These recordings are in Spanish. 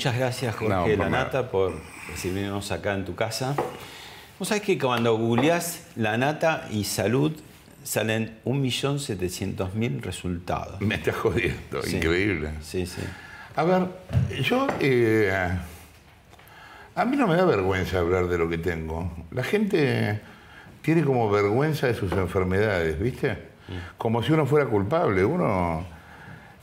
Muchas gracias Jorge No, de por la nada. Nata por recibirnos acá en tu casa. Vos sabés que cuando googleás La Nata y salud salen 1.700.000 resultados. Me estás jodiendo, Sí. increíble. Sí, sí. A ver, yo. eh, a mí no me da vergüenza hablar de lo que tengo. La gente tiene como vergüenza de sus enfermedades, ¿viste? Como si uno fuera culpable. Uno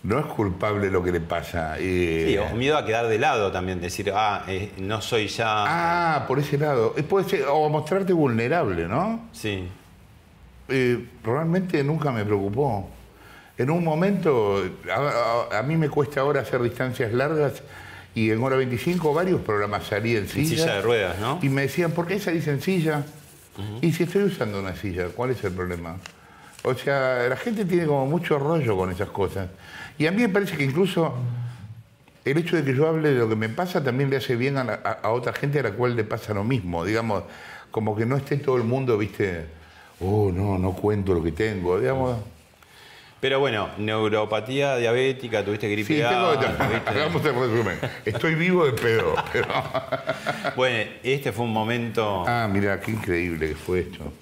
no es culpable lo que le pasa. eh, Sí, o miedo a quedar de lado también, decir, ah, eh, no soy ya... Ah, por ese lado. Eh, Puede ser, o mostrarte vulnerable, ¿no? Sí. Eh, realmente nunca me preocupó. En un momento, a, a- a mí me cuesta ahora hacer distancias largas y en hora 25 varios programas salí en En silla. silla de ruedas, ¿no? Y me decían, ¿por qué salís en silla? Y si estoy usando una silla, ¿cuál es el problema? O sea, la gente tiene como mucho rollo con esas cosas. Y a mí me parece que incluso el hecho de que yo hable de lo que me pasa también le hace bien a, la- a- a otra gente a la cual le pasa lo mismo. Digamos, como que no esté todo el mundo, viste, oh, no, no cuento lo que tengo. Digamos, Pero bueno, neuropatía diabética, tuviste gripe sí, A, tengo tuviste- Hagamos el resumen. Estoy vivo de pedo, pero... Bueno, este fue un momento... Ah, mira, qué increíble que fue esto.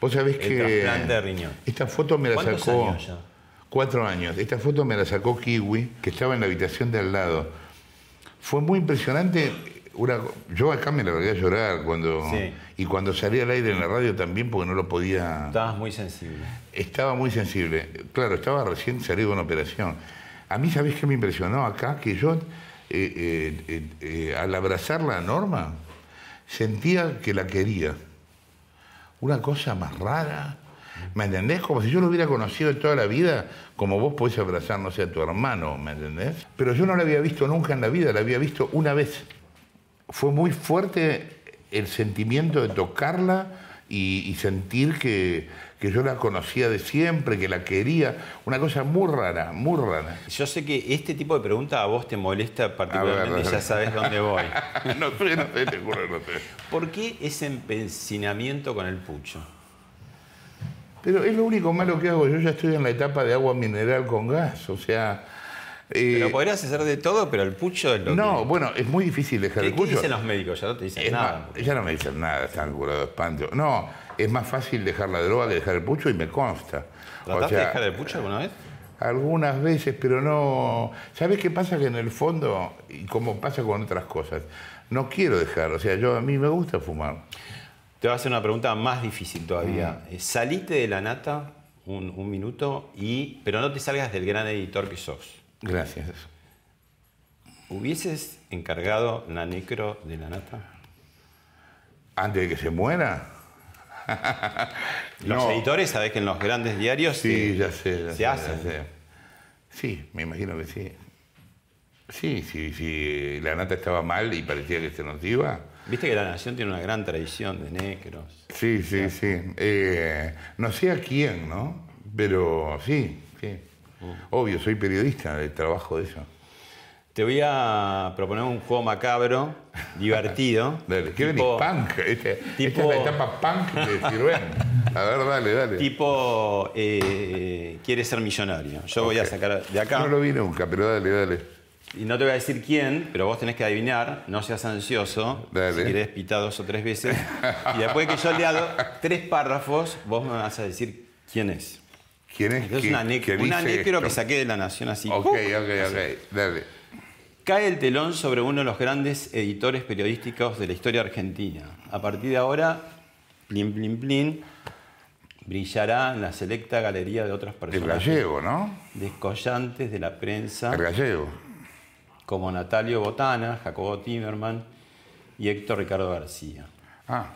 Vos sabés El que. trasplante de riñón. Esta foto me la ¿Cuántos sacó. años ya? Cuatro años. Esta foto me la sacó Kiwi, que estaba en la habitación de al lado. Fue muy impresionante. Una, yo acá me la largué a llorar cuando. Sí. Y cuando salí al aire en la radio también, porque no lo podía. Estabas muy sensible. Estaba muy sensible. Claro, estaba recién salido de una operación. A mí, ¿sabés qué me impresionó acá? Que yo, eh, eh, eh, al abrazar la norma, sentía que la quería. Una cosa más rara. ¿Me entendés? Como si yo lo hubiera conocido toda la vida, como vos podés abrazar, no sé, a tu hermano, ¿me entendés? Pero yo no la había visto nunca en la vida, la había visto una vez. Fue muy fuerte el sentimiento de tocarla y, y sentir que, que yo la conocía de siempre, que la quería. Una cosa muy rara, muy rara. Yo sé que este tipo de pregunta a vos te molesta particularmente, ver. ya sabes dónde voy. no sé, no sé, te juro, no sé. ¿Por qué ese empecinamiento con el pucho? Pero es lo único malo que hago. Yo ya estoy en la etapa de agua mineral con gas. O sea. eh, Pero podrías hacer de todo, pero el pucho es lo no, que... bueno, es muy difícil dejar ¿Qué, el qué cucho. dicen los médicos? Ya no te dicen Es nada. más, ya no me dicen nada, están curados de espanto. No, es más fácil dejar la droga que dejar el pucho y me consta. O ¿Trataste sea, de dejar el pucho alguna vez? Algunas veces, pero no. ¿Sabes qué pasa? Que en el fondo, y como pasa con otras cosas, no quiero dejar. O sea, yo a mí me gusta fumar. Te voy a hacer una pregunta más difícil todavía. Mm. Eh, Salite de la nata un, un minuto, y, pero no te salgas del gran editor que sos. Gracias. ¿Hubieses encargado la necro de la nata? Antes de que se muera. Los No. editores, sabés que en los grandes diarios Sí, ya sé. ya se sé, ya hacen. sé. Sí, me imagino que sí. Sí, sí, sí. La nata estaba mal y parecía que se nos iba. Viste que la nación tiene una gran tradición de necros. Sí, sí, sí. Eh, no sé a quién, ¿no? Pero sí, sí. Obvio, soy periodista, trabajo de eso. Te voy a proponer un juego macabro, divertido. Dale, ¿qué venís? tipo, Punk. Este, tipo- Esta es la etapa punk de Sirven. A ver, dale, dale. tipo eh, quiere ser millonario. Yo voy a sacar de acá No lo vi nunca, pero dale, dale. Y no te voy a decir quién, pero vos tenés que adivinar. No seas ansioso. Dale. Si querés pitar dos o tres veces. y después que yo lea do- tres párrafos, vos me vas a decir quién es. ¿Quién es Entonces una, ne- que una dice necro esto? que saqué de la nación así. Ok, ¡pum! ok, ok. Dale. Cae el telón sobre uno de los grandes editores periodísticos de la historia argentina. A partir de ahora, plin, plin, plin, brillará en la selecta galería de otros El personajes gallego, ¿no? descollantes de la prensa, El gallego. Como Natalio Botana, Jacobo Timerman y Héctor Ricardo García. Ah,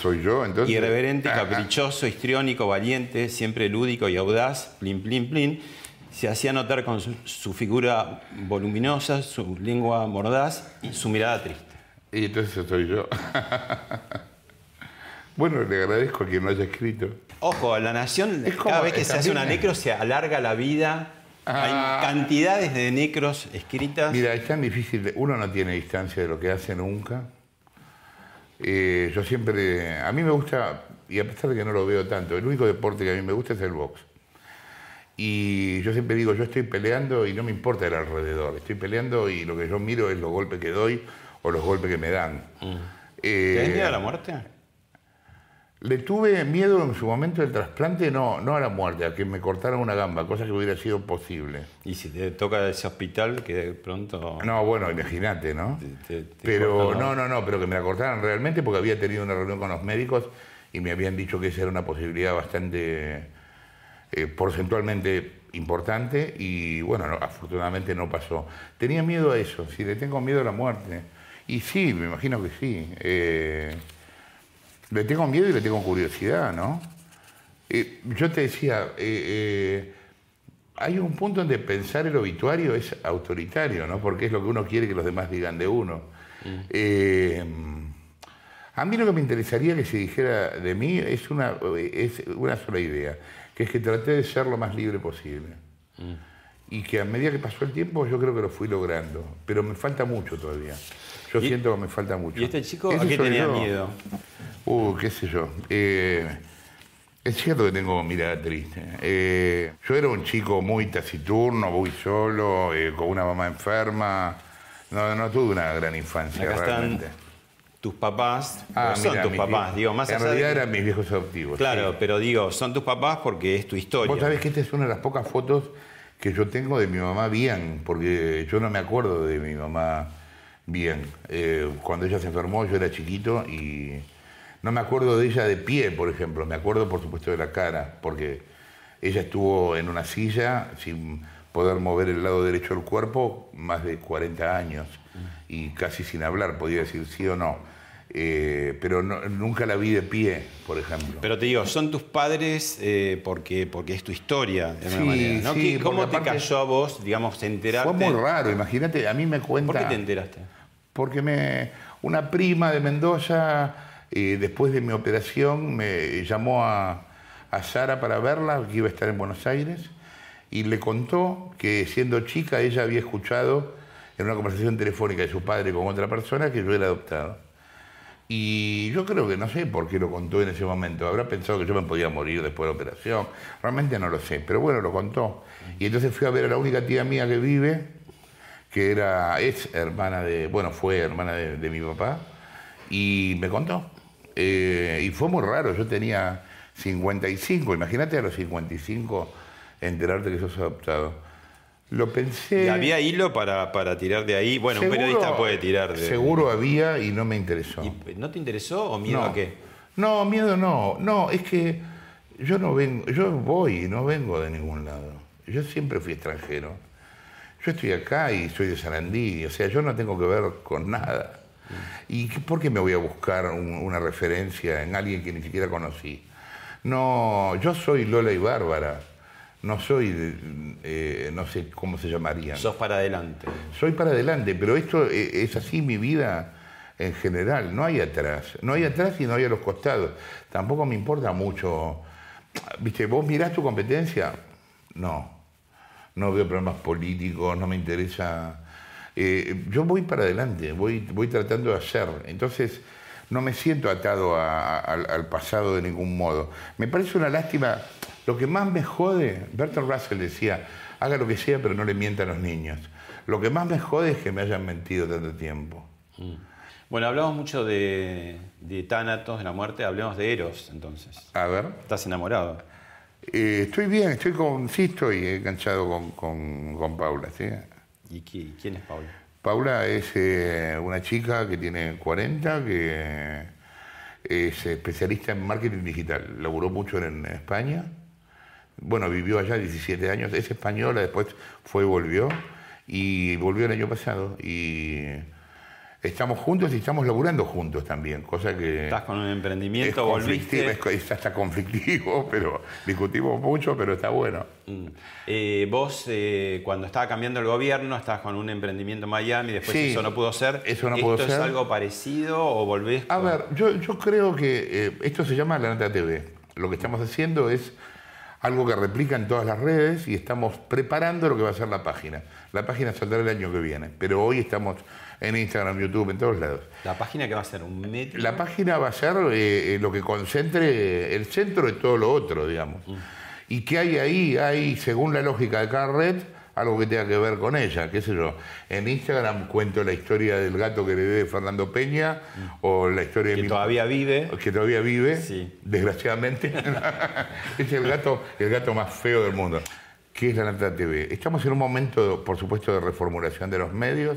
soy yo, entonces. Irreverente, Ah, ah. caprichoso, histriónico, valiente, siempre lúdico y audaz, plin, plin, plin. se hacía notar con su, su figura voluminosa, su lengua mordaz y su mirada triste. Y entonces soy yo. bueno, le agradezco a quien lo haya escrito. Ojo, la nación, Es como- cada vez que se hace una necro se alarga la vida. Ah. Hay cantidades de necros escritas. Mira, es tan difícil, de- uno no tiene distancia de lo que hace nunca. Eh, yo siempre, a mí me gusta, y a pesar de que no lo veo tanto, el único deporte que a mí me gusta es el box. Y yo siempre digo, yo estoy peleando y no me importa el alrededor, estoy peleando y lo que yo miro es los golpes que doy o los golpes que me dan. Eh, ¿Tenés miedo a la muerte? Le tuve miedo en su momento del trasplante, no, no a la muerte, a que me cortaran una gamba, cosa que hubiera sido posible. Y si te toca ese hospital que de pronto... No, bueno, imagínate, ¿no? Te- te- te Pero cortan no, no, no, pero que me la cortaran realmente porque había tenido una reunión con los médicos y me habían dicho que esa era una posibilidad bastante eh, porcentualmente importante y bueno, no, afortunadamente no pasó. Tenía miedo a eso, si le tengo miedo a la muerte. Y sí, me imagino que sí. Eh, le tengo miedo y le tengo curiosidad, ¿no? Eh, yo te decía, eh, eh, hay un punto donde pensar el obituario es autoritario, ¿no? Porque es lo que uno quiere que los demás digan de uno. Eh, a mí lo que me interesaría que se dijera de mí es una, es una sola idea, que es que traté de ser lo más libre posible. Y que a medida que pasó el tiempo yo creo que lo fui logrando, pero me falta mucho todavía. Yo ¿Y- siento que me falta mucho. ¿Y este chico a qué tenía yo. miedo? Uh, qué sé yo. Eh, es cierto que tengo mirada triste. Eh, yo era un chico muy taciturno, muy solo, eh, con una mamá enferma. No, no tuve una gran infancia Acá están realmente. tus papás. Ah, son mira, tus papás, digo, más En allá realidad eran mis viejos adoptivos. Claro, sí. pero digo, son tus papás porque es tu historia. Vos sabés que esta es una de las pocas fotos que yo tengo de mi mamá bien, porque yo no me acuerdo de mi mamá bien. Eh, cuando ella se enfermó yo era chiquito y no me acuerdo de ella de pie, por ejemplo. Me acuerdo, por supuesto, de la cara, porque ella estuvo en una silla sin poder mover el lado derecho del cuerpo más de 40 años y casi sin hablar, podía decir sí o no. Eh, pero no- nunca la vi de pie, por ejemplo. Pero te digo, son tus padres eh, porque, porque es tu historia, de alguna Sí, manera. ¿no? sí, ¿Qué- ¿Cómo te cayó a vos, digamos, enterarte? Fue muy raro, imagínate, a mí me cuenta... ¿Por qué te enteraste? Porque me, una prima de Mendoza, después de mi operación, me llamó a, a Sara para verla, que iba a estar en Buenos Aires, y le contó que siendo chica ella había escuchado en una conversación telefónica de su padre con otra persona que yo era adoptado. Y yo creo que no sé por qué lo contó en ese momento. Habrá pensado que yo me podía morir después de la operación. Realmente no lo sé, pero bueno, lo contó. Y entonces fui a ver a la única tía mía que vive, que era, es hermana de, bueno, fue hermana de, de mi papá, y me contó. Eh, y fue muy raro, yo tenía 55, imagínate a los 55 enterarte que sos adoptado. Lo pensé... ¿Y ¿Había hilo para, para tirar de ahí? Bueno, un Seguro- periodista puede tirar de... Seguro había y no me interesó. ¿Y ¿No te interesó o miedo no. a qué? No, miedo no. No, es que yo no vengo, yo voy y no vengo de ningún lado. Yo siempre fui extranjero. Yo estoy acá y soy de Sarandí, o sea, yo no tengo que ver con nada. ¿Y por qué me voy a buscar un- una referencia en alguien que ni siquiera conocí? No, yo soy Lola y Bárbara. No soy, eh, no sé cómo se llamarían. Sos para adelante. Soy para adelante, pero esto eh, es así mi vida en general, no hay atrás, no hay atrás y no hay a los costados. Tampoco me importa mucho. ¿Viste? ¿Vos mirás tu competencia? No. No veo problemas políticos, no me interesa. Eh, yo voy para adelante, voy, voy tratando de hacer. Entonces, no me siento atado a- a- al, pasado de ningún modo. Me parece una lástima. Lo que más me jode, Bertrand Russell decía, haga lo que sea, pero no le mienta a los niños. Lo que más me jode es que me hayan mentido tanto tiempo. Bueno, hablamos mucho de, de Tánatos, de la muerte, hablemos de Eros, entonces. A ver. ¿Estás enamorado? Eh, estoy bien, estoy con, sí estoy enganchado con, con, con Paula, ¿sí? ¿Y qui- quién es Paula? Paula es eh, una chica que tiene 40, que es especialista en marketing digital. Laburó mucho en, España. Bueno, vivió allá 17 años. Es española, después fue y volvió. Y volvió el año pasado. Y Estamos juntos y estamos laburando juntos también, cosa que... Estás con un es emprendimiento, conflictivo, volviste. es, es hasta conflictivo, pero discutimos mucho, pero está bueno. Mm. Eh, vos, eh, cuando estaba cambiando el gobierno, estabas con un emprendimiento en Miami, después Sí, eso no pudo ser. eso no ¿Esto pudo es ser. algo parecido o volvés? A con- ver, yo, yo creo que eh, esto se llama La Nata TV. Lo que estamos haciendo es algo que replica en todas las redes y estamos preparando lo que va a ser la página. La página saldrá el año que viene, pero hoy estamos en Instagram, YouTube, en todos lados. La página que va a ser un medio. La página va a ser eh, eh, lo que concentre el centro de todo lo otro, digamos. ¿Y qué hay ahí? Hay, según la lógica de cada red, algo que tenga que ver con ella, qué sé yo. En Instagram cuento la historia del gato que le de Fernando Peña o la historia de que mi todavía vive. que todavía vive, Sí. desgraciadamente. es el gato, el gato más feo del mundo. ¿Qué es la Nata TV? Estamos en un momento, por supuesto, de reformulación de los medios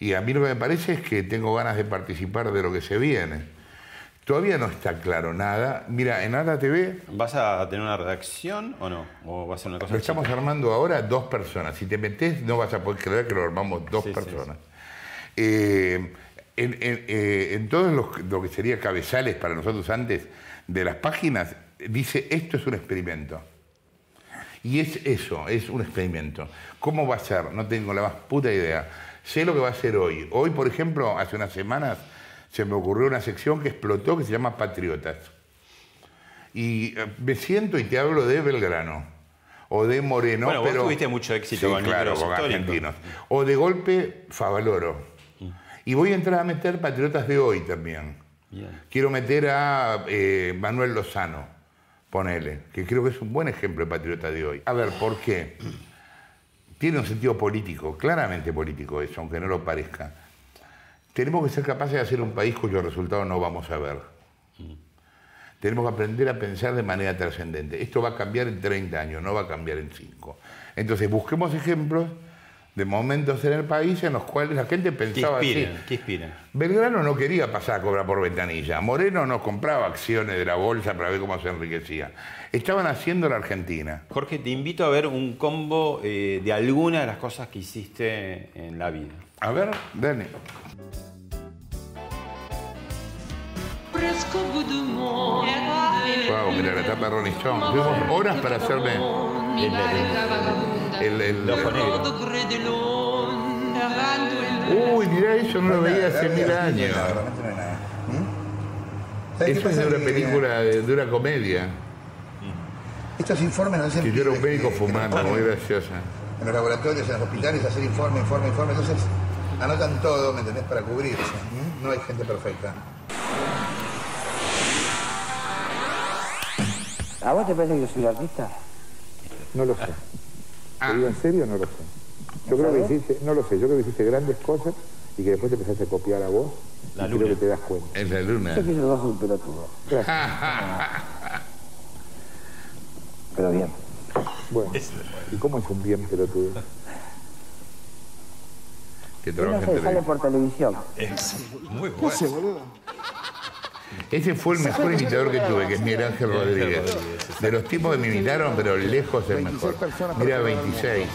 y a mí lo que me parece es que tengo ganas de participar de lo que se viene. Todavía no está claro nada. Mira, en Nata TV ¿Vas a tener una redacción o no? ¿O va a ser una cosa lo estamos chica? armando ahora dos personas. Si te metes, no vas a poder creer que lo armamos dos Sí, sí, personas. Eh, en, en- eh, en todo lo, lo que sería cabezales para nosotros antes de las páginas, dice esto es un experimento. Y es eso, es un experimento. ¿Cómo va a ser? No tengo la más puta idea. Sé lo que va a ser hoy. Hoy, por ejemplo, hace unas semanas se me ocurrió una sección que explotó que se llama Patriotas. Y eh, me siento y te hablo de Belgrano. O de Moreno. Bueno, vos pero, tuviste mucho éxito Sí, con claro, con argentinos. O de golpe, Favaloro. Y voy a entrar a meter Patriotas de hoy también. Bien. Quiero meter a eh, Manuel Lozano, ponele, que creo que es un buen ejemplo de patriota de hoy. A ver, ¿por qué? Tiene un sentido político, claramente político eso, aunque no lo parezca. Tenemos que ser capaces de hacer un país cuyo resultado no vamos a ver. Tenemos que aprender a pensar de manera trascendente. Esto va a cambiar en 30 años, no va a cambiar en 5. Entonces, busquemos ejemplos de momentos en el país en los cuales la gente ¿Qué pensaba así. inspiran? ¿Qué inspiran? Belgrano no quería pasar a cobrar por ventanilla. Moreno no compraba acciones de la bolsa para ver cómo se enriquecía. Estaban haciendo la Argentina. Jorge, te invito a ver un combo eh, de alguna de las cosas que hiciste en la vida. A ver, monde. Wow, mira la tapa de Rolling Stone. Tuvimos horas para hacerme el. el- Uy, mirá eso, no lo veía hace mil años. Realmente no hay nada. ¿Sabes qué Eso es de una película, de una comedia. Estos informes no hacen Que yo era un médico que- fumando, muy graciosa. En los laboratorios, en los hospitales, hacer informe, informe, informe. Entonces, anotan todo, ¿me entendés? Para cubrirse. No hay gente perfecta. ¿A vos te parece que yo soy artista? No lo sé. ¿Te digo en serio? No lo sé. Yo creo que hiciste, no lo sé, yo creo que hiciste grandes cosas y que después te empezaste a copiar a vos La y luna. creo que te das cuenta. Es la luna. Yo que yo soy un pelotudo. Pero bien. Bueno, ¿y cómo es un bien pelotudo? Que no en sé, sale televisión. por televisión. Muy bueno. Ese fue el mejor imitador que tuve, que es Miguel Ángel Rodríguez. De los tipos que me imitaron, pero lejos el mejor. Mira, 26.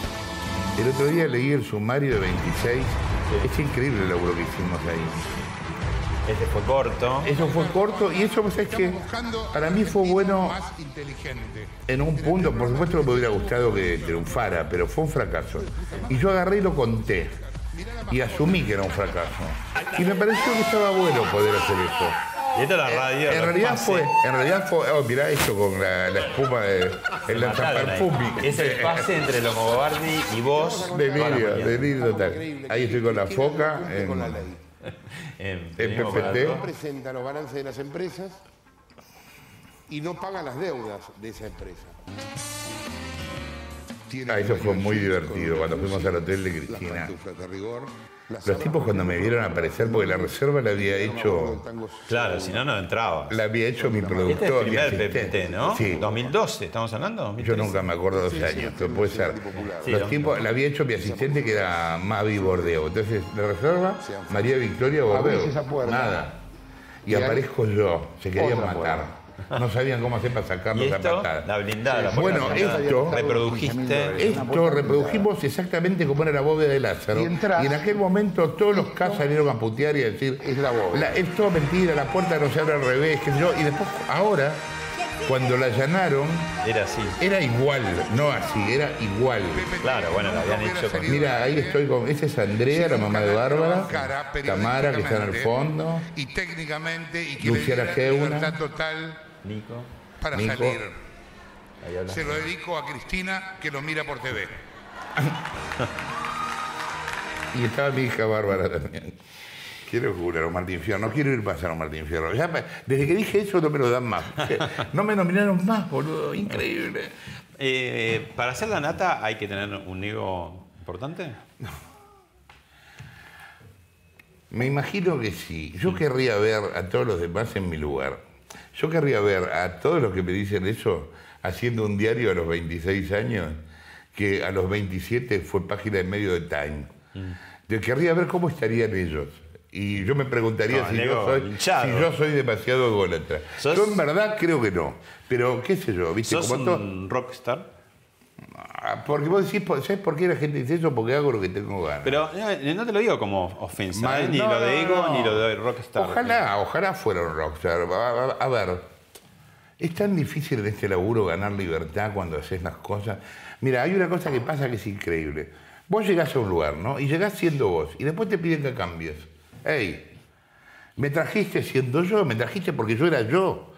El otro día leí el sumario de 26. Es increíble el laburo que hicimos ahí. Este fue corto. Eso fue corto y eso, pues es que para mí fue bueno en un punto. Por supuesto que me hubiera gustado que triunfara, pero fue un fracaso. Y yo agarré y lo conté. Y asumí que era un fracaso. Y me pareció que estaba bueno poder hacer eso. Y esta es la radio. En realidad fue, en realidad fue, oh, mirá esto con la, la espuma de el lanzaperfumi. Es el pase entre Longobardi y vos. Delirio, delirio total. Ahí estoy con la foca en, con la ley. En, PPT. No presenta los balances de las empresas y no paga las deudas de esa empresa. Ah, eso fue muy divertido cuando fuimos al hotel de Cristina. Los tipos cuando me vieron aparecer, porque la reserva la había hecho, Claro, si no, no entraba. la había hecho mi Este es el productor. mi primer asistente. PPT, ¿no? Sí. 2012, ¿estamos hablando? Yo 2013. nunca me acuerdo los años, pero puede ser. Los lo- tipos, la había hecho mi asistente que era Mavi Bordeo. Entonces, de reserva, María Victoria Bordeo. Abrís esa puerta. Nada. Y aparezco yo, se querían Otra matar. no sabían cómo hacer para sacarlos ¿Y a esto? patada. La blindada. la Bueno, esto- Reprodujiste. Esto reprodujimos exactamente como era la bóveda de Lázaro. Y en aquel momento todos los K salieron a putear y a decir, Es la bóveda. es todo mentira, la puerta no se abre al revés, qué sé yo. Y después, ahora, cuando la allanaron, Era así. era igual, no así, era igual. Claro, bueno, lo habían hecho con- Mira, ahí estoy con. Esa es Andrea, la mamá de Bárbara. Tamara, que está en el fondo. Y técnicamente, y que Luciana Geuna. libertad total Nico. para Nico. salir. Se lo dedico a Cristina, que lo mira por TV. Y estaba mi hija Bárbara también. Quiero jurar a Martín Fierro, no quiero ir más a Martín Fierro. Ya, desde que dije eso no me lo dan más. No me nominaron más, boludo, increíble. Eh, para hacer la nata hay que tener un ego importante. Me imagino que sí. Yo querría ver a todos los demás en mi lugar. Yo querría ver a todos los que me dicen eso haciendo un diario a los 26 años, que a los 27 fue página en medio de Time. Yo querría ver cómo estarían ellos. Y yo me preguntaría si, yo soy, si yo soy demasiado ególatra. ¿Sos- Yo en verdad creo que no. Pero qué sé yo, ¿viste? ¿Sos Como un rockstar? Ah, Porque vos decís, ¿sabes por qué la gente dice eso? Porque hago lo que tengo ganas. Pero no, no te lo digo como ofensa, Mal- ¿eh? ni no, lo de ego no. ni lo de rockstar. Ojalá, ojalá fuera un rockstar. A, a- a ver, es tan difícil en este laburo ganar libertad cuando haces las cosas. Mira, hay una cosa que pasa que es increíble. Vos llegás a un lugar, ¿no? Y llegás siendo vos. Y después te piden que cambies. Hey, me trajiste siendo yo, me trajiste porque yo era yo.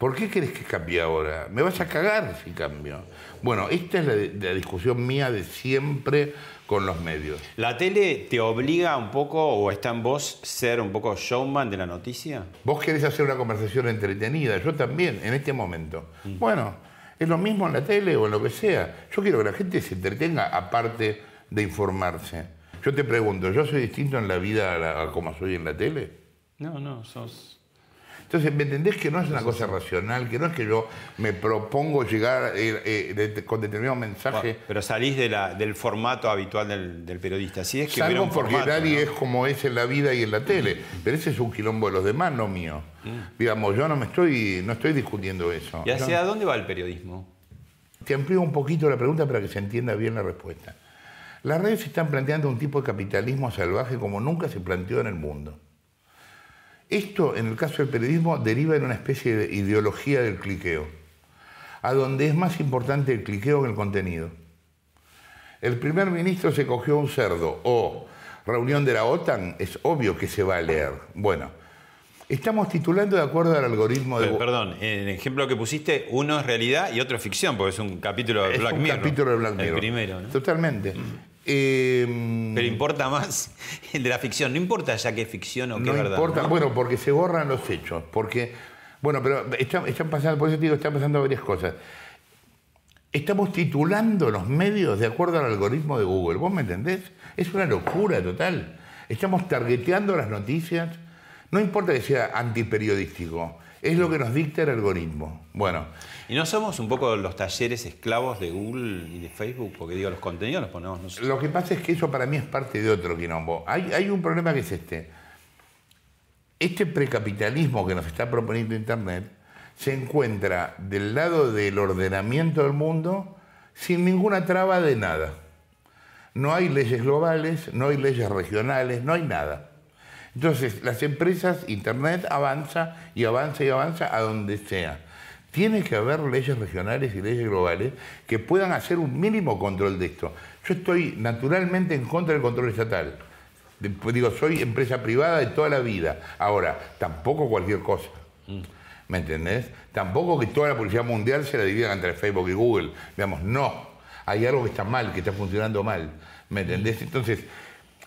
¿Por qué querés que cambie ahora? Me vas a cagar si cambio. Bueno, esta es la, la discusión mía de siempre con los medios. ¿La tele te obliga un poco o está en vos ser un poco showman de la noticia? Vos querés hacer una conversación entretenida, yo también, en este momento. Bueno, es lo mismo en la tele o en lo que sea. Yo quiero que la gente se entretenga aparte de informarse. Yo te pregunto, ¿yo soy distinto en la vida a, la- a como soy en la tele? No, no, sos. Entonces, ¿me entendés que no es una cosa racional? Que no es que yo me propongo llegar eh, eh, de- con determinado mensaje. Pero salís de la- del formato habitual del, del periodista. Si es que Salvo un porque formato, nadie ¿no? es como es en la vida y en la tele. Pero ese es un quilombo de los demás, no mío. Digamos, yo no me estoy, no estoy discutiendo eso. Mm. ¿Y Yo- hacia dónde va el periodismo? Te amplío un poquito la pregunta para que se entienda bien la respuesta. Las redes están planteando un tipo de capitalismo salvaje como nunca se planteó en el mundo. Esto, en el caso del periodismo, deriva en una especie de ideología del cliqueo, a donde es más importante el cliqueo que el contenido. El primer ministro se cogió un cerdo o reunión de la OTAN, es obvio que se va a leer. Bueno, estamos titulando de acuerdo al algoritmo de... Pero, perdón, en el ejemplo que pusiste, uno es realidad y otro es ficción, porque es un capítulo de es Black un Mirror. capítulo de Black Mirror. El primero, ¿no? Totalmente. Eh, Pero importa más el de la ficción. No importa ya que es ficción o que no es verdad. importa, ¿no? bueno, porque se borran los hechos, porque, bueno, pero están, están pasando, por eso te digo, están pasando varias cosas. Estamos titulando los medios de acuerdo al algoritmo de Google, ¿vos me entendés? Es una locura total. Estamos targeteando las noticias, no importa que sea antiperiodístico, es lo que nos dicta el algoritmo. Bueno, ¿Y no somos un poco los talleres esclavos de Google y de Facebook? Porque digo, los contenidos los ponemos nosotros. Lo que pasa es que eso para mí es parte de otro quilombo. Hay, hay un problema que es este. Este precapitalismo que nos está proponiendo Internet se encuentra del lado del ordenamiento del mundo sin ninguna traba de nada. No hay leyes globales, no hay leyes regionales, no hay nada. Entonces, las empresas, Internet avanza y avanza y avanza a donde sea. Tiene que haber leyes regionales y leyes globales que puedan hacer un mínimo control de esto. Yo estoy naturalmente en contra del control estatal. Digo, soy empresa privada de toda la vida. Ahora, tampoco cualquier cosa. ¿Me entendés? Tampoco que toda la publicidad mundial se la dividan entre Facebook y Google. Digamos, no. Hay algo que está mal, que está funcionando mal. ¿Me entendés? Entonces,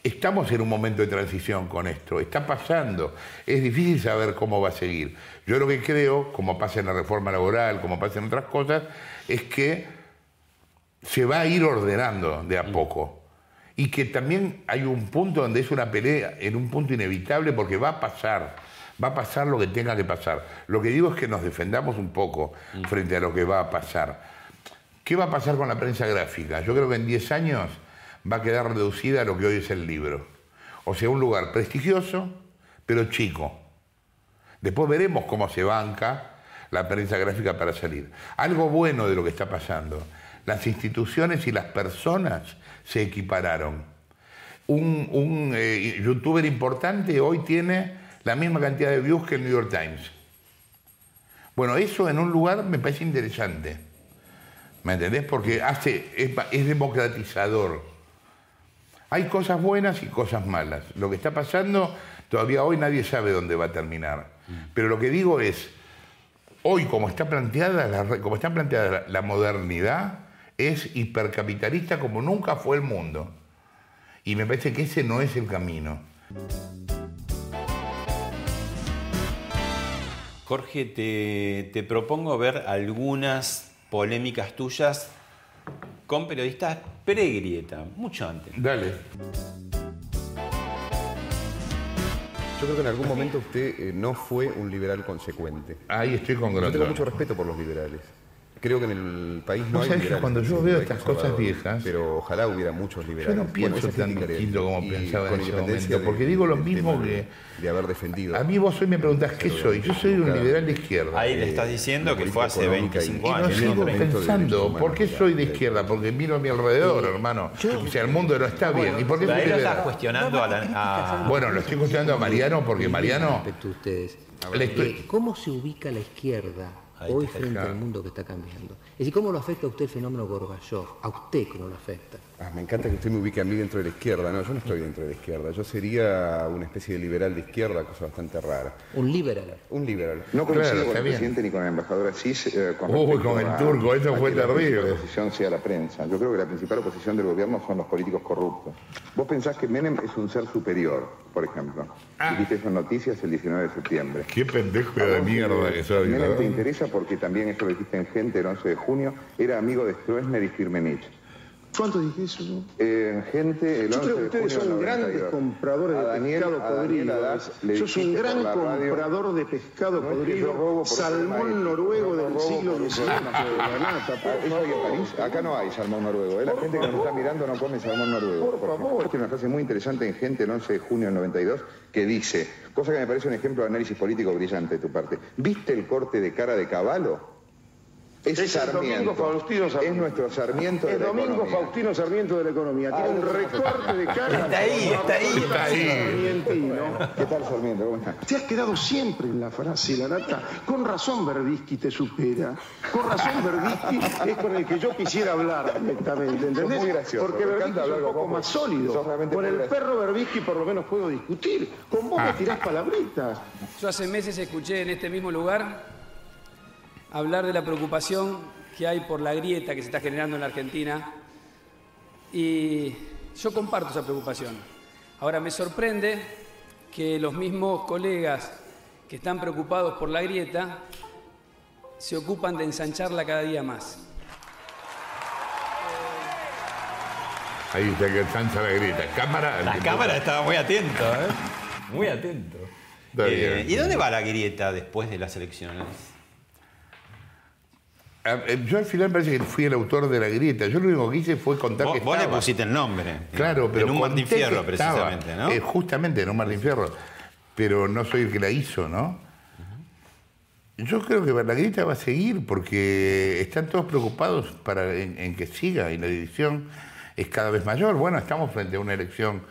estamos en un momento de transición con esto. Está pasando. Es difícil saber cómo va a seguir. Yo lo que creo, como pasa en la reforma laboral, como pasa en otras cosas, es que se va a ir ordenando de a poco. Y que también hay un punto donde es una pelea, en un punto inevitable, porque va a pasar, va a pasar lo que tenga que pasar. Lo que digo es que nos defendamos un poco frente a lo que va a pasar. ¿Qué va a pasar con la prensa gráfica? Yo creo que en 10 años va a quedar reducida a lo que hoy es el libro. O sea, un lugar prestigioso, pero chico. Después veremos cómo se banca la prensa gráfica para salir. Algo bueno de lo que está pasando. Las instituciones y las personas se equipararon. Un, eh, youtuber importante hoy tiene la misma cantidad de views que el New York Times. Bueno, eso en un lugar me parece interesante. ¿Me entendés? Porque hace, es democratizador. Hay cosas buenas y cosas malas. Lo que está pasando, todavía hoy nadie sabe dónde va a terminar. Pero lo que digo es, hoy como está planteada la, como está planteada la, modernidad, es hipercapitalista como nunca fue el mundo. Y me parece que ese no es el camino. Jorge, te, te propongo ver algunas polémicas tuyas con periodistas pre-grieta, mucho antes. Dale. Yo creo que en algún momento usted eh, no fue un liberal consecuente. Ahí estoy con Yo tengo mucho respeto por los liberales. Creo que en el país no hay sabés que liberales. cuando yo veo estas cosas viejas, Pero ojalá hubiera muchos liberales. Yo no pienso tan distinto como pensaba en ese momento, porque digo lo mismo que- de- haber defendido. A mí vos hoy me preguntás qué soy. Yo soy un liberal de izquierda. Ahí le estás diciendo que fue hace política económica y- 25 Y no años. sigo pensando, ¿por qué soy de izquierda? Porque miro a mi alrededor, hermano. O sea, el mundo no está bien. ¿Y por qué ahí lo estás liberal? cuestionando a la... a- Bueno, lo estoy cuestionando a Mariano porque Mariano... ustedes. Eh, ¿Cómo se ubica la izquierda hoy frente claro. al mundo que está cambiando? Es decir, ¿cómo lo afecta a usted el fenómeno Gorbachev? A usted cómo lo afecta. Ah, me encanta que usted me ubique a mí dentro de la izquierda. No, yo no estoy dentro de la izquierda. Yo sería una especie de liberal de izquierda, cosa bastante rara. Un liberal. Un liberal. No coincido con el bien. presidente ni con el embajador Asís eh, con Uy, con el a- turco, eso a fue que la terrible. principal oposición sea la prensa. Yo creo que la principal oposición del gobierno son los políticos corruptos. Vos pensás que Menem es un ser superior, por ejemplo. Ah. Y viste esas noticias el 19 de septiembre. Qué pendejo A de mierda eh, que soy, Menem ¿no? te interesa porque también, eso lo dijiste en Gente el 11 de junio, era amigo de Stroessner y Firmenich. ¿Cuánto dije eso? yo? Eh, en Gente el 11 Yo creo que de ustedes son grandes 92. compradores de Daniel- pescado podrido. Le Sos un dijiste gran radio- comprador de pescado No yo podrido, salmón noruego No del siglo XIX, ser maestro. de la nata. Ah, por ¿Eso hay en favor. Acá no hay salmón noruego. ¿eh? La gente que nos está mirando no come salmón noruego. Por favor. Tiene una frase muy interesante en Gente el 11 de junio del 92 que dice, cosa que me parece un ejemplo de análisis político brillante de tu parte. ¿Viste el corte de cara de caballo? Es, Es el Sarmiento. Domingo Faustino Sarmiento. Es nuestro Sarmiento de Es la Domingo economía. Faustino Sarmiento de la economía. Tiene un recorte de cara. Está ahí, está ahí. Está ahí. ¿Qué tal Sarmiento? ¿Cómo está? Te has quedado siempre en la frase, la nata. Con razón Verdisky te supera. Con razón Verdisky es con el que yo quisiera hablar directamente, ¿entendés? Muy gracioso, Porque encanta es un poco vos, más sólido. Con el perro Verdisky por lo menos puedo discutir. Con vos me tirás palabritas. Yo hace meses escuché en este mismo lugar hablar de la preocupación que hay por la grieta que se está generando en la Argentina y yo comparto esa preocupación. Ahora me sorprende que los mismos colegas que están preocupados por la grieta se ocupan de ensancharla cada día más. Ahí está que Sancha la grita. Cámara. La cámara estaba muy atento, ¿eh? Muy atento. Eh, bien. ¿Y dónde va la grieta después de las elecciones? Ah, eh, Yo al final parece que fui el autor de la grieta. Yo lo único que hice fue contar Vos, que vos le estaba. pusiste el nombre. Claro, pero En un Martín Fierro, estaba. precisamente, ¿no? Eh, justamente, en un Martín Fierro. Pero no soy el que la hizo, ¿no? Yo creo que la grieta va a seguir porque están todos preocupados para, en, en que siga y la división es cada vez mayor. Bueno, estamos frente a una elección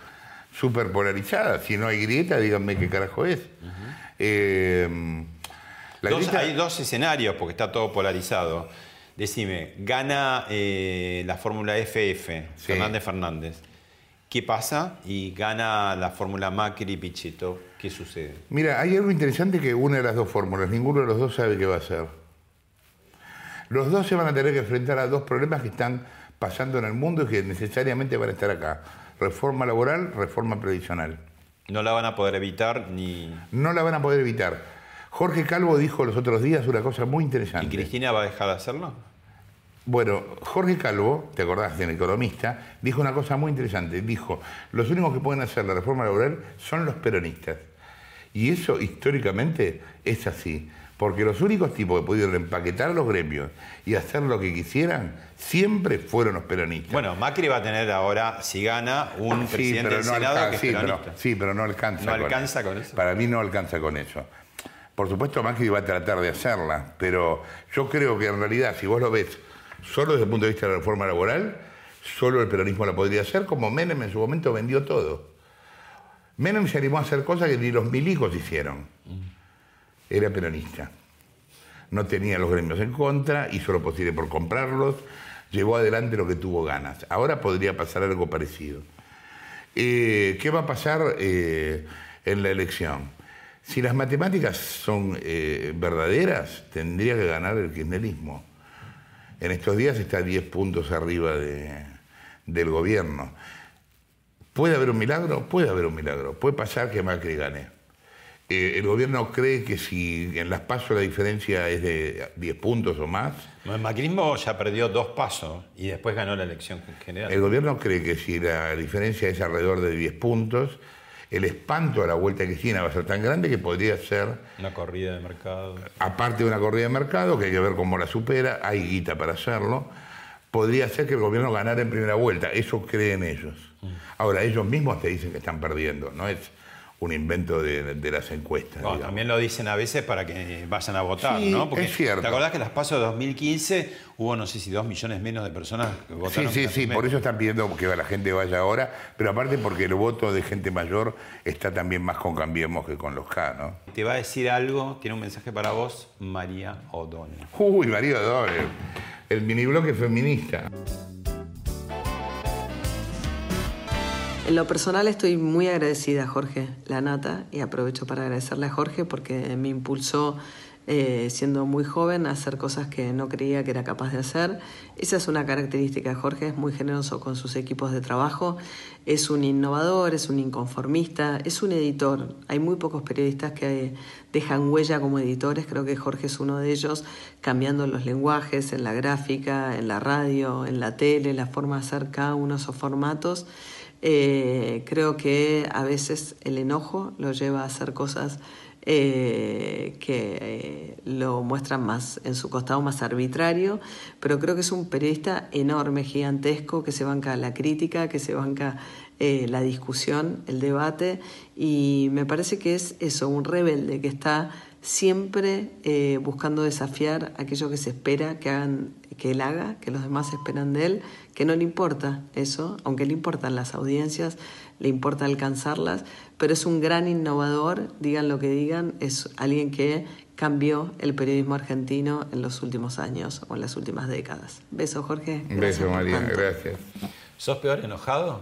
súper polarizada. Si no hay grieta, díganme qué carajo es. Eh, Dos- Hay dos escenarios porque está todo polarizado. Decime, gana eh, la fórmula FF, Fernández Fernández. ¿Qué pasa? Y gana la fórmula Macri Pichetto. ¿Qué sucede? Mira, hay algo interesante que une las dos fórmulas. Ninguno de los dos sabe qué va a hacer. Los dos se van a tener que enfrentar a dos problemas que están pasando en el mundo y que necesariamente van a estar acá. Reforma laboral, reforma previsional. No la van a poder evitar ni... No la van a poder evitar. Jorge Calvo dijo los otros días una cosa muy ¿Y interesante. Cristina va a dejar de hacerlo? Bueno, Jorge Calvo, te acordás, el economista, dijo una cosa muy interesante. Dijo, los únicos que pueden hacer la reforma laboral son los peronistas. Y eso históricamente es así. Porque los únicos tipos que pudieron empaquetar los gremios y hacer lo que quisieran siempre fueron los peronistas. Bueno, Macri va a tener ahora, si gana, un Sí, presidente del no Senado alcanza, que es sí, pero, peronista. sí, pero no alcanza. ¿No alcanza con eso? Para mí no alcanza con eso. Por supuesto, Macri va a tratar de hacerla, pero yo creo que en realidad, si vos lo ves solo desde el punto de vista de la reforma laboral, solo el peronismo la podría hacer, como Menem en su momento vendió todo. Menem se animó a hacer cosas que ni los milicos hicieron. Era peronista. No tenía los gremios en contra, hizo lo posible por comprarlos, llevó adelante lo que tuvo ganas. Ahora podría pasar algo parecido. Eh, ¿Qué va a pasar eh, en la elección? Si las matemáticas son eh, verdaderas, tendría que ganar el kirchnerismo. En estos días está 10 puntos arriba de- del gobierno. ¿Puede haber un milagro? Puede haber un milagro. Puede pasar que Macri gane. Eh, el gobierno cree que si en las pasos la diferencia es de 10 puntos o más, El macrismo ya perdió dos pasos y después ganó la elección general. el gobierno cree que si la diferencia es alrededor de 10 puntos, el espanto a la vuelta de Cristina va a ser tan grande que podría ser Una corrida de mercado. aparte de una corrida de mercado, que hay que ver cómo la supera, hay guita para hacerlo, podría ser que el gobierno ganara en primera vuelta. Eso creen ellos. Ahora, ellos mismos te dicen que están perdiendo, no es un invento de, de las encuestas. Bueno, también lo dicen a veces para que vayan a votar, Sí, ¿no? Porque es cierto. ¿Te acordás que en las pasos de 2015 hubo, no sé si dos millones menos de personas que Sí, votaron? sí, sí, primera? por eso están pidiendo que la gente vaya ahora, pero aparte porque el voto de gente mayor está también más con Cambiemos que con los K, ¿no? Te va a decir algo, tiene un mensaje para vos, María O'Donnell. Uy, María Doble, el mini bloque feminista. En lo personal estoy muy agradecida a Jorge Lanata y aprovecho para agradecerle a Jorge porque me impulsó eh, siendo muy joven a hacer cosas que no creía que era capaz de hacer. Esa es una característica de Jorge, es muy generoso con sus equipos de trabajo, es un innovador, es un inconformista, es un editor. Hay muy pocos periodistas que dejan huella como editores, creo que Jorge es uno de ellos, cambiando los lenguajes en la gráfica, en la radio, en la tele, la forma de hacer cada uno de esos formatos. Eh, creo que a veces el enojo lo lleva a hacer cosas eh, que eh, lo muestran más en su costado más arbitrario, pero creo que es un periodista enorme, gigantesco, que se banca la crítica, que se banca la discusión, el debate, y me parece que es eso, un rebelde que está siempre eh, buscando desafiar aquello que se espera que hagan que él haga, que los demás esperan de él, que no le importa eso, aunque le importan las audiencias, le importa alcanzarlas, pero es un gran innovador, digan lo que digan, es alguien que cambió el periodismo argentino en los últimos años o en las últimas décadas. Beso, Jorge. Un beso, María, tanto. gracias. ¿Sos peor enojado?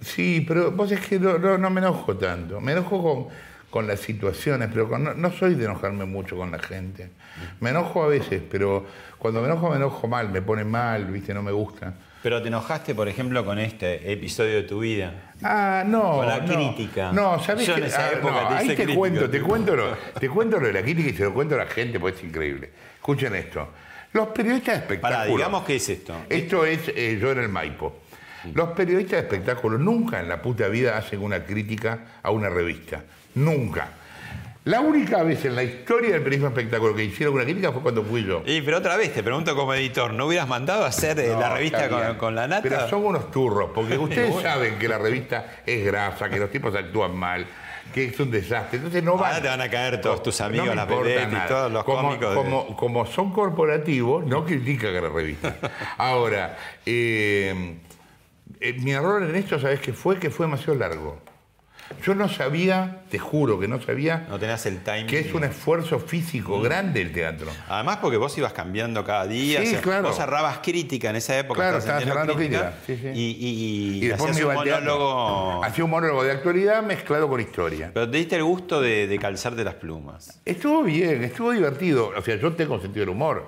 Sí, pero vos es que no, no- no me enojo tanto. Me enojo con, con las situaciones, pero con- no, no soy de enojarme mucho con la gente. Me enojo a veces, pero cuando me enojo me enojo mal, me pone mal, viste, no me gusta. Pero te enojaste, por ejemplo, con este episodio de tu vida. Ah, no. Con la no. crítica. No, ¿sabés Yo en esa Ah, época no, te ahí te crítico. cuento, te cuento, lo, te cuento lo de la crítica y se lo cuento a la gente, porque es increíble. Escuchen esto. Los periodistas de espectáculo. Pará, digamos qué es esto. Esto es eh, yo en el Maipo. Los periodistas de espectáculo nunca en la puta vida hacen una crítica a una revista. Nunca. La única vez en la historia del periodismo espectáculo que hicieron una crítica fue cuando fui yo. Y pero otra vez te pregunto como editor, ¿no hubieras mandado a hacer eh, No, la revista con, la nata? Pero son unos turros, porque ustedes Bueno. saben que la revista es grasa, que los tipos actúan mal, que es un desastre. Entonces no van. Ahora te van a caer todos tus No amigos, importa vedettes y todos los como, cómicos de- como son corporativos, no critican a la revista. Ahora, eh, eh, mi error en esto, ¿sabes qué fue? Que fue demasiado largo. Yo no sabía, te juro que no sabía, No tenías el timing. que es un esfuerzo físico grande el teatro. Además porque vos ibas cambiando cada día. Sí, o sea, claro. Vos cerrabas crítica en esa época. Claro, estabas estaba cerrando crítica, sí, sí. Y, y, y Y después me iba un monólogo. Hacía un monólogo de actualidad mezclado con historia. Pero te diste el gusto de, de calzarte las plumas. Estuvo bien, estuvo divertido. O sea, yo tengo sentido del humor.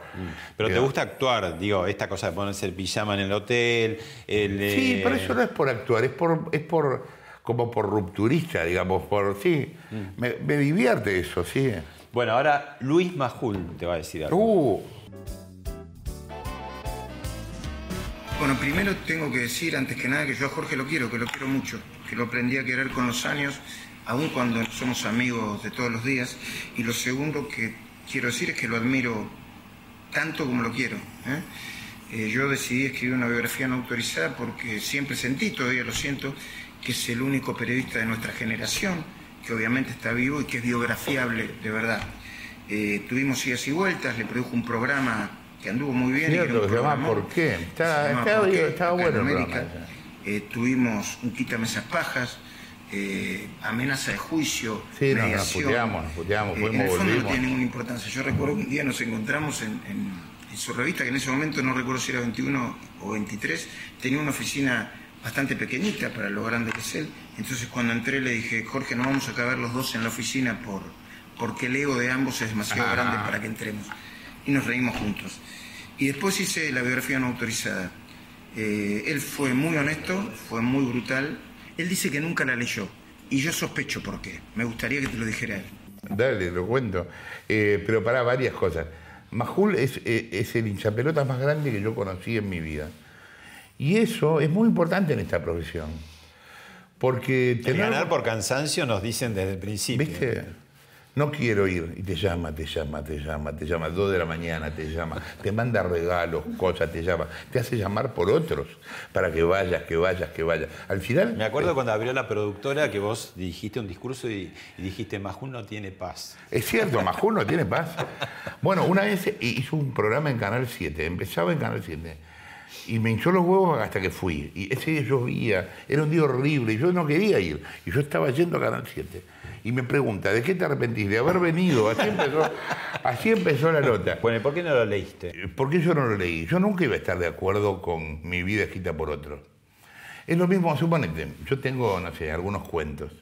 Pero te gusta actuar, digo, esta cosa de ponerse el pijama en el hotel. El, Sí, eh, pero eso no es por actuar, es por, es por como por rupturista, digamos, por sí. Mm. Me, me divierte eso, sí. Bueno, ahora Luis Majul te va a decir algo. Uh, Bueno, primero tengo que decir, antes que nada, que yo a Jorge lo quiero, que lo quiero mucho, que lo aprendí a querer con los años, aun cuando no somos amigos de todos los días. Y lo segundo que quiero decir es que lo admiro tanto como lo quiero. ¿eh? Eh, yo decidí escribir una biografía no autorizada porque siempre sentí, todavía lo siento, que es el único periodista de nuestra generación que obviamente está vivo y que es biografiable de verdad. Eh, tuvimos idas y vueltas, le produjo un programa que anduvo muy bien. que Cierto, un se llama. ¿Por qué? Está, ¿Por qué? en bueno América. Eh, tuvimos un quítame esas pajas, eh, amenaza de juicio, Sí, no, nos mediación. puteamos, nos puteamos, fuimos, en el fondo no tiene ninguna importancia. Yo recuerdo que un día nos encontramos en, en- en su revista, que en ese momento no recuerdo si era 21 o 23, tenía una oficina bastante pequeñita para lo grande que es él. Entonces cuando entré le dije, Jorge, no vamos a caber los dos en la oficina por, porque el ego de ambos es demasiado Ah. grande para que entremos. Y nos reímos juntos. Y después hice la biografía no autorizada. Eh, él fue muy honesto, fue muy brutal. Él dice que nunca la leyó. Y yo sospecho por qué. Me gustaría que te lo dijera él. Dale, lo cuento. Eh, pero para varias cosas. Majul es, eh, es el hinchapelotas más grande que yo conocí en mi vida. Y eso es muy importante en esta profesión. Porque El tener... ganar por cansancio nos dicen desde el principio. ¿Viste? No quiero ir. Y te llama, te llama, te llama, te llama. Dos de la mañana te llama. Te manda regalos, cosas, te llama. Te hace llamar por otros para que vayas, que vayas, que vayas. Al final... Me acuerdo cuando abrió la productora que vos dijiste un discurso y, y dijiste, Majún no tiene paz. Es cierto, Majul no tiene paz. Bueno, una vez hizo un programa en Canal 7, empezaba en Canal 7, y me hinchó los huevos hasta que fui. Y ese día llovía, era un día horrible, y yo no quería ir. Y yo estaba yendo a Canal 7. Y me pregunta, ¿de qué te arrepentís? De haber venido. Así empezó, así empezó la nota. Bueno, ¿y por qué no lo leíste? ¿Por qué yo no lo leí? Yo nunca iba a estar de acuerdo con mi vida escrita por otro. Es lo mismo, suponete, yo tengo, no sé, algunos cuentos.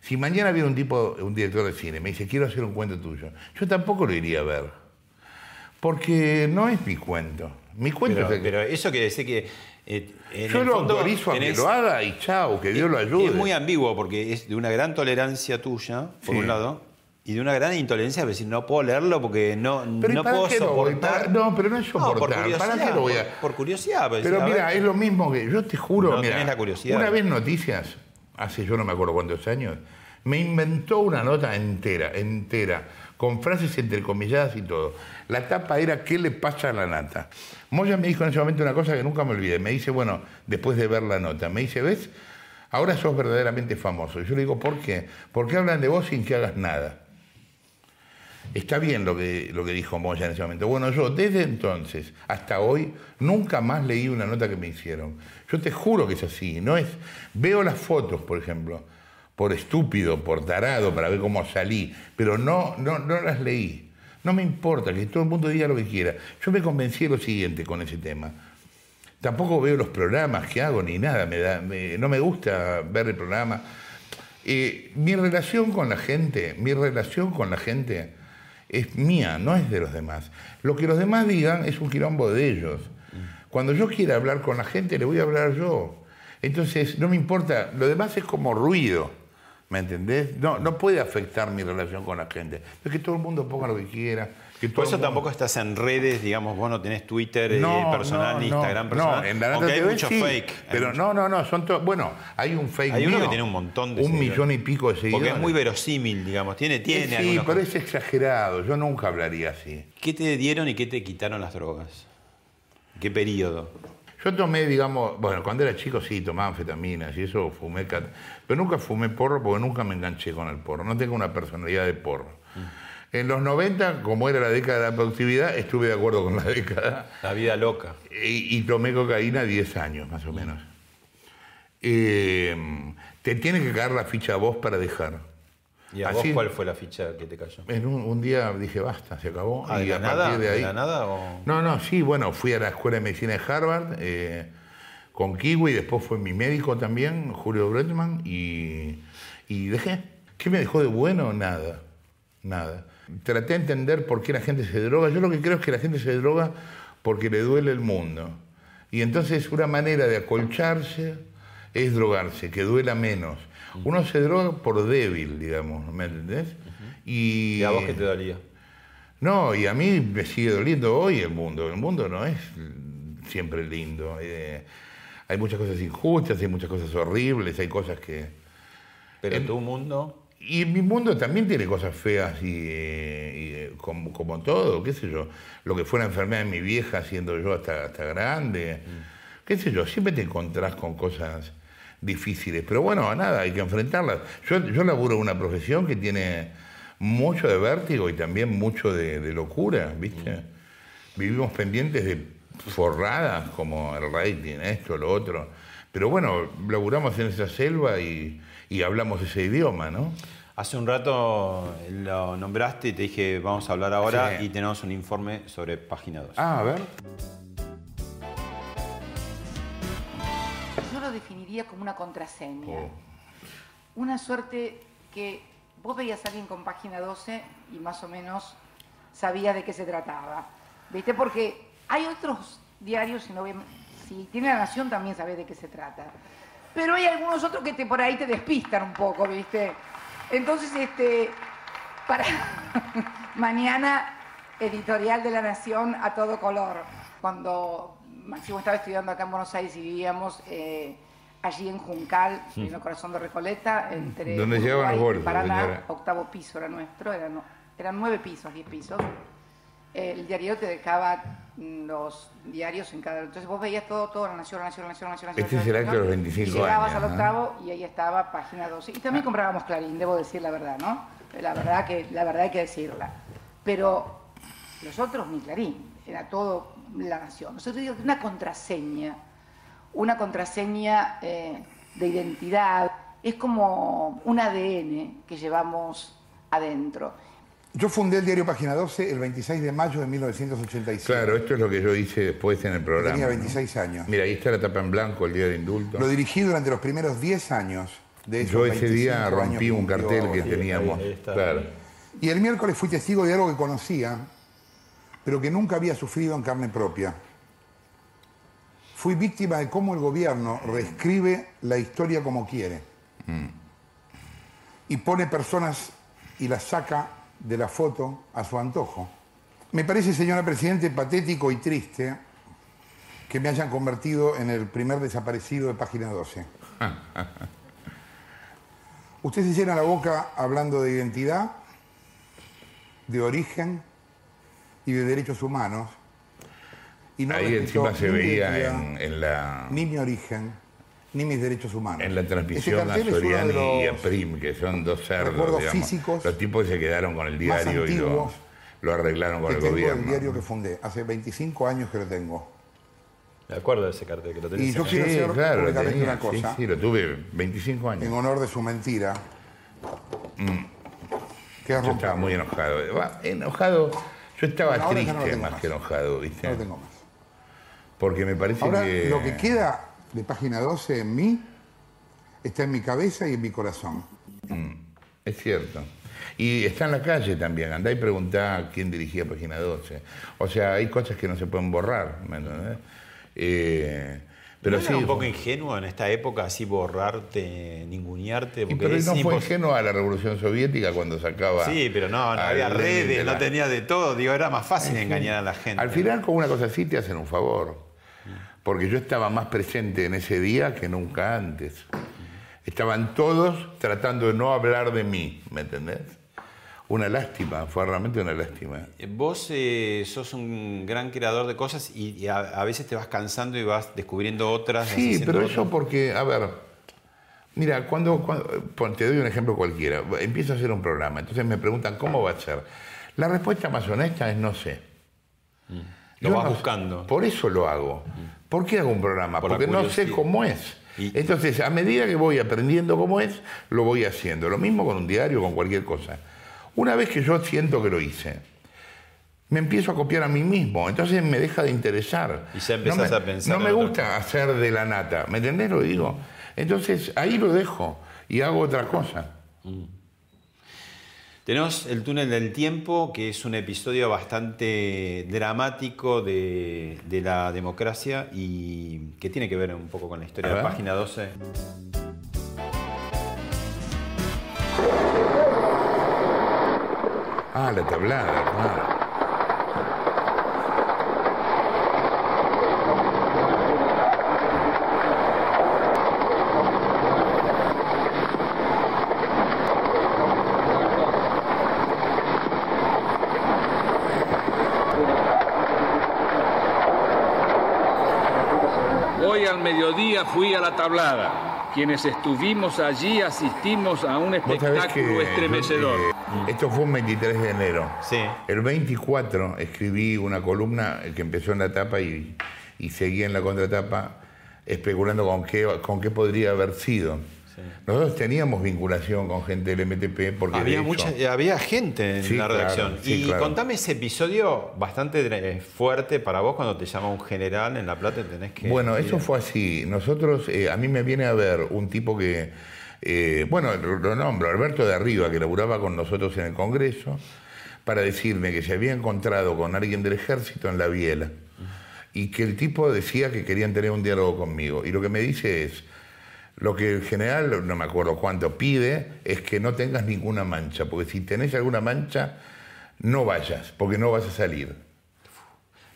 Si mañana viene un tipo, un director de cine, me dice, quiero hacer un cuento tuyo, yo tampoco lo iría a ver. Porque no es mi cuento. Mi cuento Pero, es el- pero eso quiere decir que. eh, en Yo el lo fondo autorizo a que lo haga y chao, que Dios lo ayude. Es muy ambiguo porque es de una gran tolerancia tuya, por Sí. un lado, y de una gran intolerancia, es decir, no puedo leerlo porque no, Pero ¿y no puedo lo soportar. Para- no, pero no es por soportar. curiosidad, ¿Para qué lo voy a- por, por curiosidad. pues, Pero a mira, ver, es lo mismo que yo te juro, No mira, tenés la curiosidad. una vez Noticias, hace yo no me acuerdo cuántos años, me inventó una nota entera, entera, con frases entrecomilladas y todo. La tapa era ¿qué le pasa a la nata? Moya me dijo en ese momento una cosa que nunca me olvidé. Me dice, bueno, después de ver la nota, me dice, ¿ves? Ahora sos verdaderamente famoso. Y yo le digo, ¿por qué? Porque hablan de vos sin que hagas nada. Está bien lo que, lo que dijo Moya en ese momento. Bueno, yo desde entonces hasta hoy nunca más leí una nota que me hicieron. Yo te juro que es así. No es. Veo las fotos, por ejemplo, por estúpido, por tarado, para ver cómo salí, pero no, no, no las leí. No me importa que todo el mundo diga lo que quiera. Yo me convencí de lo siguiente con ese tema. Tampoco veo los programas que hago ni nada. No me gusta ver el programa. Eh, mi relación con la gente, mi relación con la gente es mía, no es de los demás. Lo que los demás digan es un quilombo de ellos. Cuando yo quiera hablar con la gente, le voy a hablar yo. Entonces, no me importa, lo demás es como ruido, ¿me entendés? No, no puede afectar mi relación con la gente. Es que todo el mundo ponga lo que quiera. Que todo Por eso mundo- tampoco estás en redes, digamos, vos no tenés Twitter eh, No, personal, no, ni no, Instagram no, personal. en la aunque hay TV mucho sí, fake. hay Pero mucho- no, no, no, son todos. Bueno, hay un fake Hay uno mío, que tiene un montón de Un seguidores. millón y pico de seguidores. Porque es muy verosímil, digamos. Tiene, tiene sí, pero es exagerado. Yo nunca hablaría así. ¿Qué te dieron y qué te quitaron las drogas? ¿Qué periodo? Yo tomé, digamos, bueno, cuando era chico sí, tomaba anfetaminas y eso fumé, pero nunca fumé porro porque nunca me enganché con el porro. No tengo una personalidad de porro. Mm. En los 90, como era la década de la productividad, estuve de acuerdo con la década. La vida loca. Y, y tomé cocaína 10 años, más o menos. Eh, te tiene que caer la ficha a vos para dejar. ¿Y a Así- vos cuál fue la ficha que te cayó? En un, un día dije, basta, se acabó. Ah, ¿de y la a nada? partir de ¿De ahí. la nada o...? No, no, sí, bueno, fui a la Escuela de Medicina de Harvard eh, con Kiwi, después fue mi médico también, Julio Bretman, y, y dejé. ¿Qué me dejó de bueno? Nada, nada. Traté de entender por qué la gente se droga. Yo lo que creo es que la gente se droga porque le duele el mundo. Y entonces una manera de acolcharse es drogarse, que duela menos. Uno se droga por débil, digamos, ¿me entendés? Y, ¿Y a vos qué te dolía? no, y a mí me sigue doliendo hoy el mundo. El mundo no es siempre lindo. Eh, hay muchas cosas injustas, hay muchas cosas horribles, hay cosas que... Pero En- tu mundo... Y mi mundo también tiene cosas feas y, eh, y, como, como todo, qué sé yo. Lo que fue la enfermedad de mi vieja siendo yo hasta, hasta grande. Qué sé yo, siempre te encontrás con cosas difíciles. Pero bueno, nada, hay que enfrentarlas. Yo, yo laburo una profesión que tiene mucho de vértigo y también mucho de, de locura, ¿viste? Vivimos pendientes de forradas como el rating, esto, lo otro. Pero bueno, laburamos en esa selva y, y hablamos ese idioma, ¿no? Hace un rato lo nombraste y te dije, vamos a hablar ahora Sí. y tenemos un informe sobre página 2. Ah, a ver. Como una contraseña. Oh. Una suerte que vos veías a alguien con página 12 y más o menos sabías de qué se trataba. ¿Viste? Porque hay otros diarios, si, no si tiene la Nación también sabés de qué se trata. Pero hay algunos otros que te, por ahí te despistan un poco, ¿viste? Entonces, este, para mañana, editorial de la Nación a todo color. Cuando Máximo estaba estudiando acá en Buenos Aires y vivíamos eh, allí en Juncal, Mm. en el corazón de Recoleta, entre llegaban los Paraná, señora. octavo piso era nuestro, eran, eran nueve pisos, diez pisos. El diario te dejaba mm, los diarios en cada... Entonces vos veías todo, todo, la Nación, la Nación, la Nación, la Nación. Este Nación, es el acto de los Nación, 25 y llegabas años, al ¿no? octavo y ahí estaba página 12. Y también comprábamos Clarín, debo decir la verdad, ¿no? La verdad que la verdad hay que decirla. Pero los otros ni Clarín, era todo la Nación. Nosotros digo que una contraseña, una contraseña eh, de identidad, es como un ADN que llevamos adentro. Yo fundé el diario Página 12 el 26 de mayo de 1987. Claro, esto es lo que yo hice después en el programa. Tenía ¿no? 26 años. Mira, ahí está la tapa en blanco, el día de indulto. Lo dirigí durante los primeros 10 años. De esos Yo ese día 25 rompí un cartel que teníamos. Claro. Y el miércoles fui testigo de algo que conocía, pero que nunca había sufrido en carne propia. Fui víctima de cómo el gobierno reescribe la historia como quiere. Y pone personas y las saca de la foto a su antojo. Me parece, señora Presidente, patético y triste que me hayan convertido en el primer desaparecido de Página 12. Usted se llena la boca hablando de identidad, de origen y de derechos humanos. Y no Ahí encima se veía identidad, en, en la, ni mi origen, ni mis derechos humanos. en la transmisión a Soriani y a Prim, que son dos cerdos, digamos. físicos Los tipos se quedaron con el diario y lo, arreglaron con que el gobierno. diario que fundé. Hace 25 años que lo tengo. Me acuerdo de ese cartel que lo tenés. Y yo quiero Sí, hacer claro, tenía. una cosa. Sí, sí, lo tuve 25 años. En honor de su mentira. Que Mm. Yo estaba muy enojado. Enojado, yo estaba Bueno, no triste más. que enojado, ¿viste? No lo tengo más. Porque me parece Ahora, que... lo que queda de página 12 en mí está en mi cabeza y en mi corazón. Mm, es cierto. Y está en la calle también. Andá y preguntá quién dirigía Página 12. O sea, hay cosas que no se pueden borrar, ¿me entendés? Eh, pero ¿No sí... era un poco ingenuo en esta época así borrarte, ningunearte? Porque pero es no fue ingenuo a la Revolución Soviética cuando sacaba... Sí, pero no, no había redes, la- no tenía de todo. Digo, era más fácil Sí, engañar a la gente. Al final, con una cosa así, te hacen un favor. Porque yo estaba más presente en ese día que nunca antes. Estaban todos tratando de no hablar de mí, ¿me entendés? Una lástima, fue realmente una lástima. Vos eh, sos un gran creador de cosas y, y a, a veces te vas cansando y vas descubriendo otras. Sí, pero otras. eso porque, a ver, mira, cuando, te doy un ejemplo cualquiera, empiezo a hacer un programa, entonces me preguntan cómo va a ser. La respuesta más honesta es no sé. Lo Yo vas no buscando. Por eso lo hago. ¿Por qué hago un programa? Por Porque no sé cómo es. Entonces, a medida que voy aprendiendo cómo es, lo voy haciendo. Lo mismo con un diario, con cualquier cosa. Una vez que yo siento que lo hice, me empiezo a copiar a mí mismo. Entonces me deja de interesar. Y ya empezás no me, a pensar No me gusta hacer de la nata. ¿Me entendés lo digo? Entonces ahí lo dejo y hago otra cosa. Tenemos El túnel del tiempo, que es un episodio bastante dramático de, de la democracia y que tiene que ver un poco con la historia de la página 12. Ah, la tablada, claro. Hoy al mediodía fui a la tablada. quienes estuvimos allí asistimos a un que espectáculo estremecedor. eh, esto fue un 23 de enero. El 24 escribí una columna que empezó en la tapa y, y seguía en la contratapa especulando con qué, con qué podría haber sido. Nosotros teníamos vinculación con gente del MTP porque Había, hecho- mucha, había gente en Sí, la claro, redacción. sí, y claro. contame ese episodio bastante eh, fuerte para vos cuando te llama un general en La Plata y tenés que... Bueno, eso fue así. Nosotros, eh, a mí me viene a ver un tipo que, eh, bueno, lo nombro, Alberto de Arriba, que laburaba con nosotros en el Congreso, para decirme que se había encontrado con alguien del ejército en la biela y que el tipo decía que querían tener un diálogo conmigo. Y lo que me dice es, lo que el general, no me acuerdo cuánto, pide es que no tengas ninguna mancha, porque si tenés alguna mancha, no vayas, porque no vas a salir.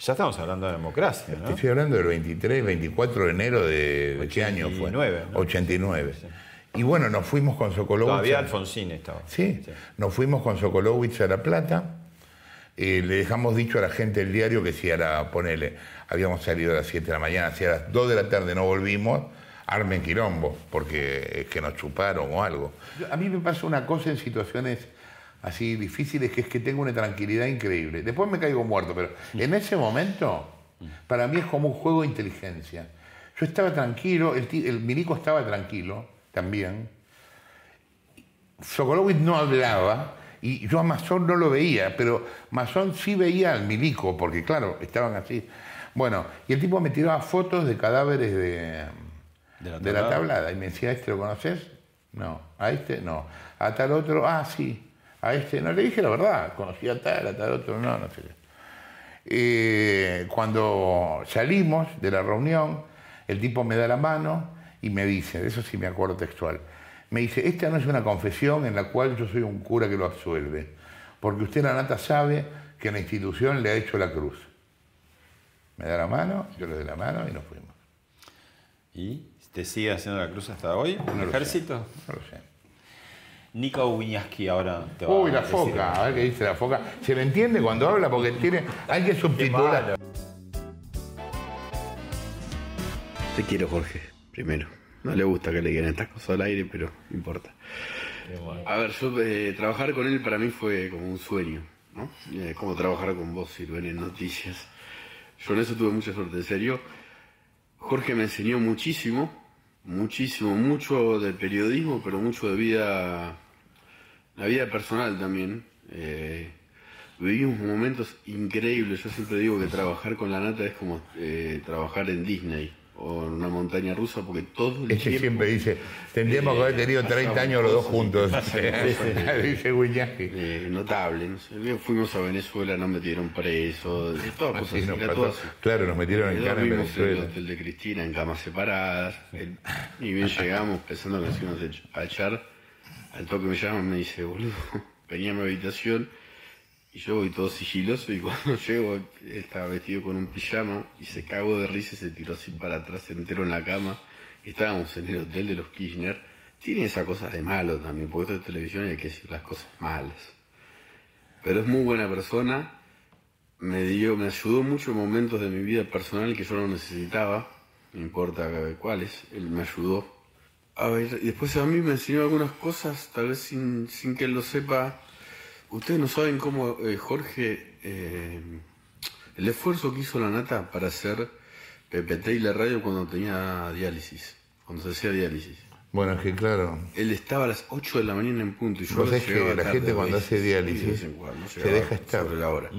Ya estamos hablando de democracia, ¿no? Estoy hablando del 23, 24 de enero de, ¿de qué año fue? 89, ¿no? 89. Y bueno, nos fuimos con Sokolowicz. Todavía a- Alfonsín estaba. Sí, nos fuimos con Sokolowicz a La Plata. Eh, le dejamos dicho a la gente del diario que si era, ponele, habíamos salido a las 7 de la mañana, si a las 2 de la tarde no volvimos, armen quilombo, porque es que nos chuparon o algo. A mí me pasa una cosa en situaciones así difíciles, que es que tengo una tranquilidad increíble. Después me caigo muerto, pero en ese momento, para mí es como un juego de inteligencia. Yo estaba tranquilo, el, el milico estaba tranquilo también. Sokolowicz no hablaba y yo a Masón no lo veía, pero Masón sí veía al milico, porque claro, estaban así. Bueno, y el tipo me tiraba fotos de cadáveres de, De la de la tablada. y me decía, ¿a este lo conoces? No. ¿A este? No. ¿A tal otro? Ah, sí. A este no. Le dije la verdad, conocía a tal, a tal otro, no, no sé qué. Eh, cuando salimos de la reunión, el tipo me da la mano y me dice, de eso sí me acuerdo textual, me dice, esta no es una confesión en la cual yo soy un cura que lo absuelve, porque usted, la nata, sabe que la institución le ha hecho la cruz. Me da la mano, yo le doy la mano y nos fuimos. ¿Y te sigue haciendo la cruz hasta hoy? ¿Un No ejército? No lo sé. Nico Wiñaski ahora te va Uy, la a decir. foca, a ver qué dice la foca. Se le entiende cuando habla porque tiene, hay que subtitular. Te quiero, Jorge, primero. No le gusta que le digan estas cosas al aire, pero no importa. A ver, yo eh, trabajar con él para mí fue como un sueño, ¿no? Eh, como trabajar con vos, Silvén, en noticias. Yo en eso tuve mucha suerte, en serio. Jorge me enseñó muchísimo, muchísimo, mucho del periodismo, pero mucho de vida, la vida personal también. Eh, vivimos momentos increíbles. Yo siempre digo que trabajar con la nata es como eh, trabajar en Disney o en una montaña rusa, porque todo el Este tiempo... siempre dice, tendríamos que haber tenido 30 años los dos juntos. dice Wiñaski. Eh, notable, no sé. Fuimos a Venezuela, nos metieron presos, todas cosas. Todo. Claro, nos metieron en Eh, cana en dormimos el Venezuela. hotel de Cristina en camas separadas. El- y bien llegamos pensando que nos íbamos a echar. Al toque me llaman me dice, boludo, venía a mi habitación y yo voy todo sigiloso y cuando llego estaba vestido con un pijama y se cagó de risa y se tiró así para atrás entero en la cama. Estábamos en el hotel de los Kirchner. Tiene esa cosa de malo también, porque esto es televisión y hay que decir las cosas malas. Pero es muy buena persona, me dio, me ayudó mucho en momentos de mi vida personal que yo no necesitaba, no importa cuáles, él me ayudó. A ver, y después a mí me enseñó algunas cosas, tal vez sin, sin que él lo sepa. Ustedes no saben cómo eh, Jorge, eh, el esfuerzo que hizo la nata para hacer PPT y la radio cuando tenía diálisis, cuando se hacía diálisis. Bueno, es que claro. Él estaba a las 8 de la mañana en punto y yo Vos sabés que la tarde, gente cuando hace y diálisis cuando se deja estar. sobre la hora.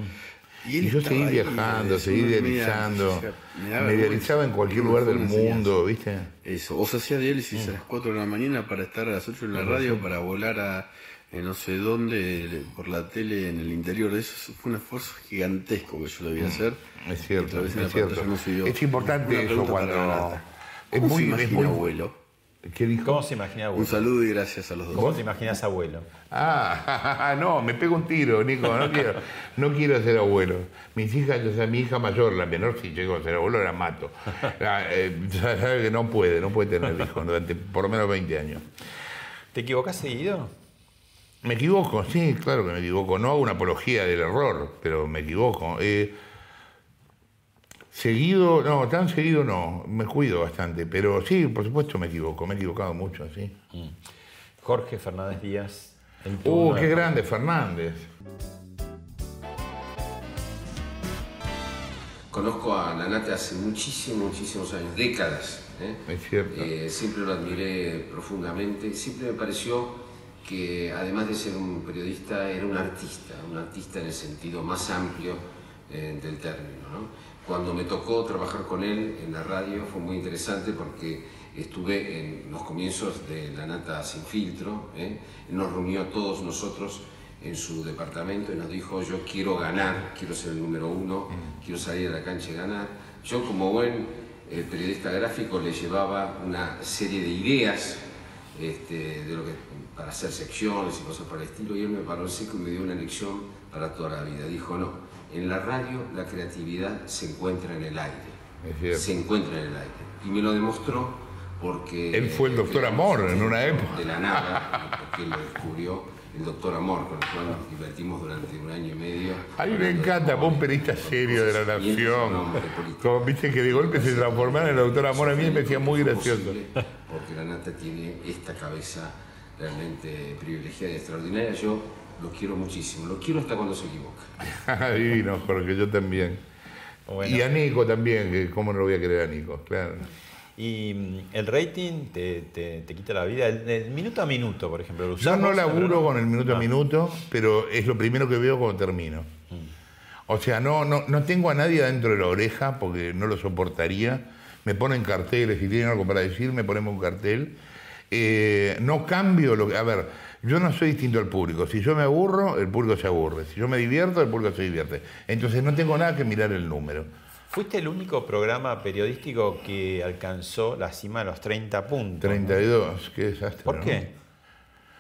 Y, él yo seguí ahí, viajando, seguí me- me me dializaba en cualquier lugar del mundo, ¿viste? Eso, o se hacía diálisis a las 4 de la mañana para estar a las 8 en la radio, para volar a no sé dónde, por la tele en el interior de eso. Fue un esfuerzo gigantesco que yo debía hacer. Es cierto, es cierto. no. Es importante eso cuando- es ¿Cómo muy- se es imagina muy- abuelo? ¿Qué dijo? ¿Cómo se imagina abuelo? Un saludo y gracias a los dos. ¿Cómo te imaginas abuelo? Ah, no, me pego un tiro, Nico, no quiero, no quiero ser abuelo. Mis hijas, o sea, mi hija mayor, la menor, si llegó a ser abuelo, la mato. La, eh, sabe que no puede, no puede tener hijos durante por lo menos 20 años. ¿Te equivocas seguido? Me equivoco, sí, claro que me equivoco. No hago una apología del error, pero me equivoco. Eh, Seguido, no, tan seguido no, me cuido bastante, pero sí, por supuesto me equivoco, me he equivocado mucho, sí. Jorge Fernández Díaz. Uh, qué de- grande, Fernández. Conozco a Lanate hace muchísimos, muchísimos años, décadas. ¿eh? Es cierto. Eh, siempre lo admiré profundamente. Siempre me pareció que, además de ser un periodista, era un artista, un artista en el sentido más amplio eh, del término. ¿no? Cuando me tocó trabajar con él en la radio fue muy interesante porque estuve en los comienzos de La Nata Sin Filtro. ¿eh? Nos reunió a todos nosotros en su departamento y nos dijo yo quiero ganar, quiero ser el número uno, quiero salir a la cancha y ganar. Yo como buen eh, periodista gráfico le llevaba una serie de ideas este, de lo que, para hacer secciones y cosas por el estilo y él me paró seco y me dio una lección para toda la vida. Dijo no, en la radio la creatividad se encuentra en el aire. Se encuentra en el aire. Y me lo demostró porque... Él fue el doctor Amor en una época. De la nada, porque él lo descubrió el doctor Amor, con el cual nos divertimos durante un año y medio. A mí me encanta, vos un periodista serio de la nación. Como viste que de golpe se transformara en el doctor Amor, a mí me parecía muy gracioso. Porque la nata tiene esta cabeza realmente privilegiada y extraordinaria. Yo lo quiero muchísimo, lo quiero hasta cuando se equivoca. Divino, Jorge, yo también. Y a Nico también, que cómo no lo voy a querer a Nico, claro. Y mm, el rating te, te- te quita la vida. El, el minuto a minuto, por ejemplo. ¿lo Yo no laburo con el minuto a Ah. minuto, pero es lo primero que veo cuando termino. O sea, no, no, no tengo a nadie dentro de la oreja porque no lo soportaría. Me ponen carteles, si tienen algo para decir, me ponemos un cartel. Eh, no cambio lo que. A ver, yo no soy distinto al público. Si yo me aburro, el público se aburre. Si yo me divierto, el público se divierte. Entonces no tengo nada que mirar el número. Fuiste el único programa periodístico que alcanzó la cima de los 30 puntos. 32, qué desastre. ¿Por ¿no? qué?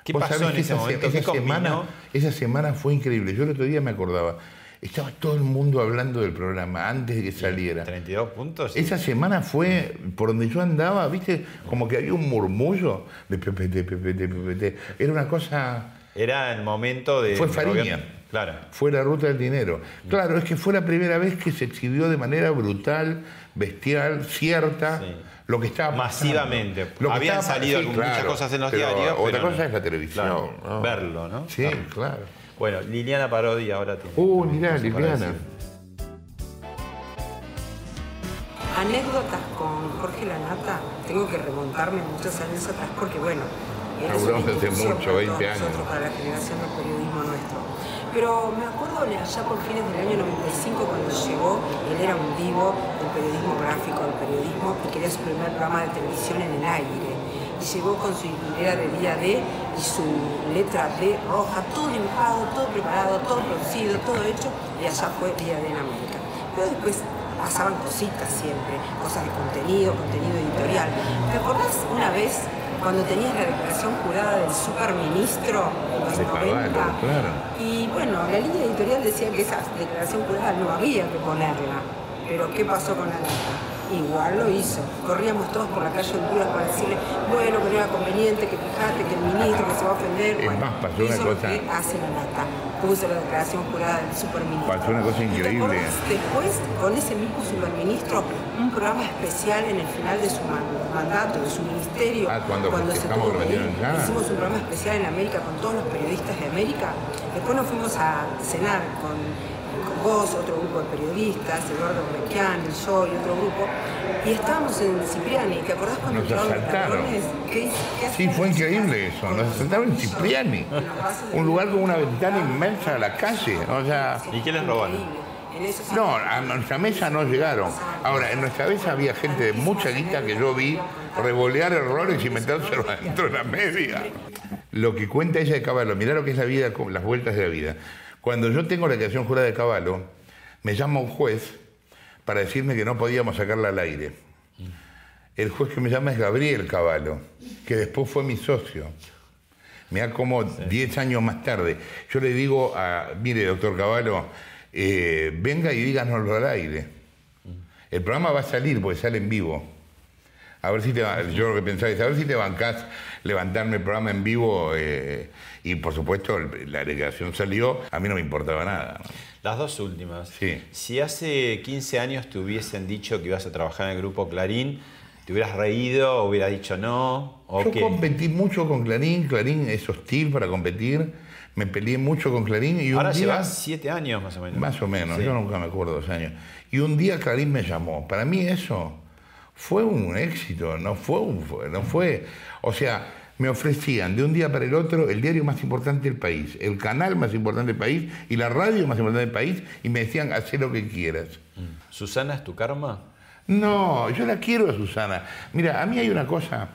¿Qué pasó en ese esa, momento? esa ¿Qué combinó? semana, esa semana fue increíble. Yo el otro día me acordaba. Estaba todo el mundo hablando del programa antes de que saliera. 32 puntos. sí. Esa semana fue por donde yo andaba, viste, como que había un murmullo de PPT, PPT, PPT. Era una cosa. Era el momento de. Fue Fariña. Claro. Fue la ruta del dinero. Claro, es que fue la primera vez que se exhibió de manera brutal, bestial, cierta, lo que estaba. Masivamente. Lo que Habían estaba- salido sí, muchas claro, cosas en los pero diarios. Otra pero cosa no. es la televisión. Claro, ¿no? Verlo, ¿no? Sí, claro. Bueno, Liliana Parodi ahora tiene. Uh, mirá, Liliana. Anécdotas con Jorge Lanata, tengo que remontarme muchos años atrás porque, bueno, él es una Hablamos hace mucho, para 20 todos años. nosotros, para la generación del periodismo nuestro. Pero me acuerdo allá por fines del año 95 cuando llegó, él era un divo del periodismo gráfico, del periodismo, y quería su primer programa de televisión en el aire. Y llegó con su hilera de día D y su letra D roja, todo dibujado, todo preparado, todo producido, todo hecho, y allá fue día D en América. Pero después pasaban cositas siempre, cosas de contenido, contenido editorial. ¿Te acordás una vez cuando tenías la declaración jurada del superministro en los De 90? Caballo, claro. Y bueno, la línea editorial decía que esa declaración jurada no había que ponerla. Pero ¿qué pasó con la nata? Igual lo hizo. Corríamos todos por la calle Honduras para decirle, bueno, que no era conveniente, que fijate, que el ministro que se va a ofender. Es Bueno, más, pasó una cosa- que hace la nata. Puso la declaración jurada del superministro. Pasó una cosa ¿Y te increíble. Después, con ese mismo superministro, un programa especial en el final de su man- mandato, de su ministerio, Ah, cuando se festejamos tuvo que ir, hicimos un programa especial en América con todos los periodistas de América. Después nos fuimos a cenar con, con vos, otro grupo de periodistas, Eduardo Mequian, yo y otro grupo. Y estábamos en Cipriani, ¿te acordás cuando Nos entraron los asaltaron. ¿Qué, qué Sí, fue increíble eso. Nos asaltaron en Cipriani. Un lugar con una ventana inmensa a la calle. O sea. ¿Y qué les robaron? No, a nuestra mesa no llegaron. Ahora, en nuestra mesa había gente de mucha guita que yo vi revolear errores y metérselo adentro de la media. Lo que cuenta ella de Caballo, mirá lo que es la vida, con las vueltas de la vida. Cuando yo tengo la declaración jurada de Caballo, me llama un juez para decirme que no podíamos sacarla al aire. El juez que me llama es Gabriel Caballo, que después fue mi socio. Mirá como 10 años más tarde. Yo le digo a, mire, doctor Caballo, eh, venga y díganoslo al aire. El programa va a salir porque sale en vivo. A ver si te, yo lo que pensaba es, a ver si te bancás levantarme el programa en vivo eh, y por supuesto la delegación salió, a mí no me importaba nada. ¿no? Las dos últimas. Sí. Si hace 15 años te hubiesen dicho que ibas a trabajar en el grupo Clarín, ¿te hubieras reído hubieras dicho no? ¿O Yo qué? competí mucho con Clarín, Clarín es hostil para competir, me peleé mucho con Clarín y un Ahora día... llevas 7 años más o menos. Más o menos, Sí. yo nunca me acuerdo dos años. Y un día Clarín me llamó. Para mí eso fue un éxito, no fue un fue- no fue, o sea, me ofrecían de un día para el otro el diario más importante del país, el canal más importante del país y la radio más importante del país y me decían, haz lo que quieras. ¿Susana es tu karma? No, yo la quiero a Susana. Mira, a mí hay una cosa.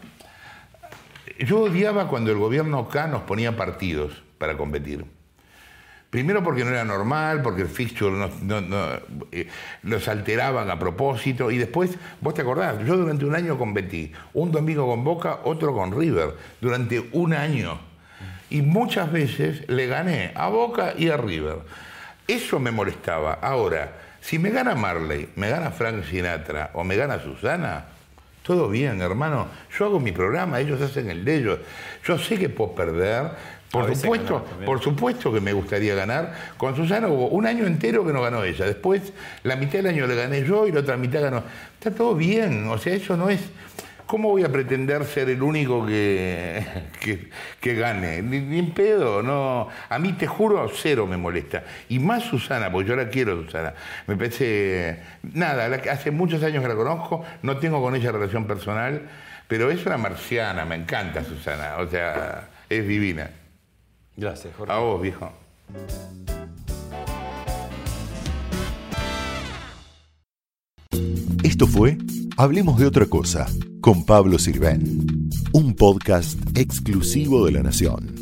Yo odiaba cuando el gobierno acá nos ponía partidos para competir. Primero porque no era normal, porque el fixture no- eh, los alteraban a propósito. Y después, vos te acordás, yo durante un año competí. Un domingo con Boca, otro con River. Durante un año. Y muchas veces le gané a Boca y a River. Eso me molestaba. Ahora, si me gana Marley, me gana Frank Sinatra o me gana Susana, todo bien, hermano. Yo hago mi programa, ellos hacen el de ellos. Yo sé que puedo perder. Por supuesto, por supuesto que me gustaría ganar. Con Susana hubo un año entero que no ganó ella. Después, la mitad del año le gané yo y la otra mitad ganó. Está todo bien. O sea, eso no es. ¿Cómo voy a pretender ser el único que, que, que gane? Ni, ni en pedo, no. A mí te juro, cero me molesta. Y más Susana, porque yo la quiero, Susana. Me parece. Nada, la- hace muchos años que la conozco, no tengo con ella relación personal, pero es una marciana, me encanta Susana. O sea, es divina. Gracias, Jorge. A vos, viejo. Esto fue Hablemos de otra cosa con Pablo Sirven, un podcast exclusivo de La Nación.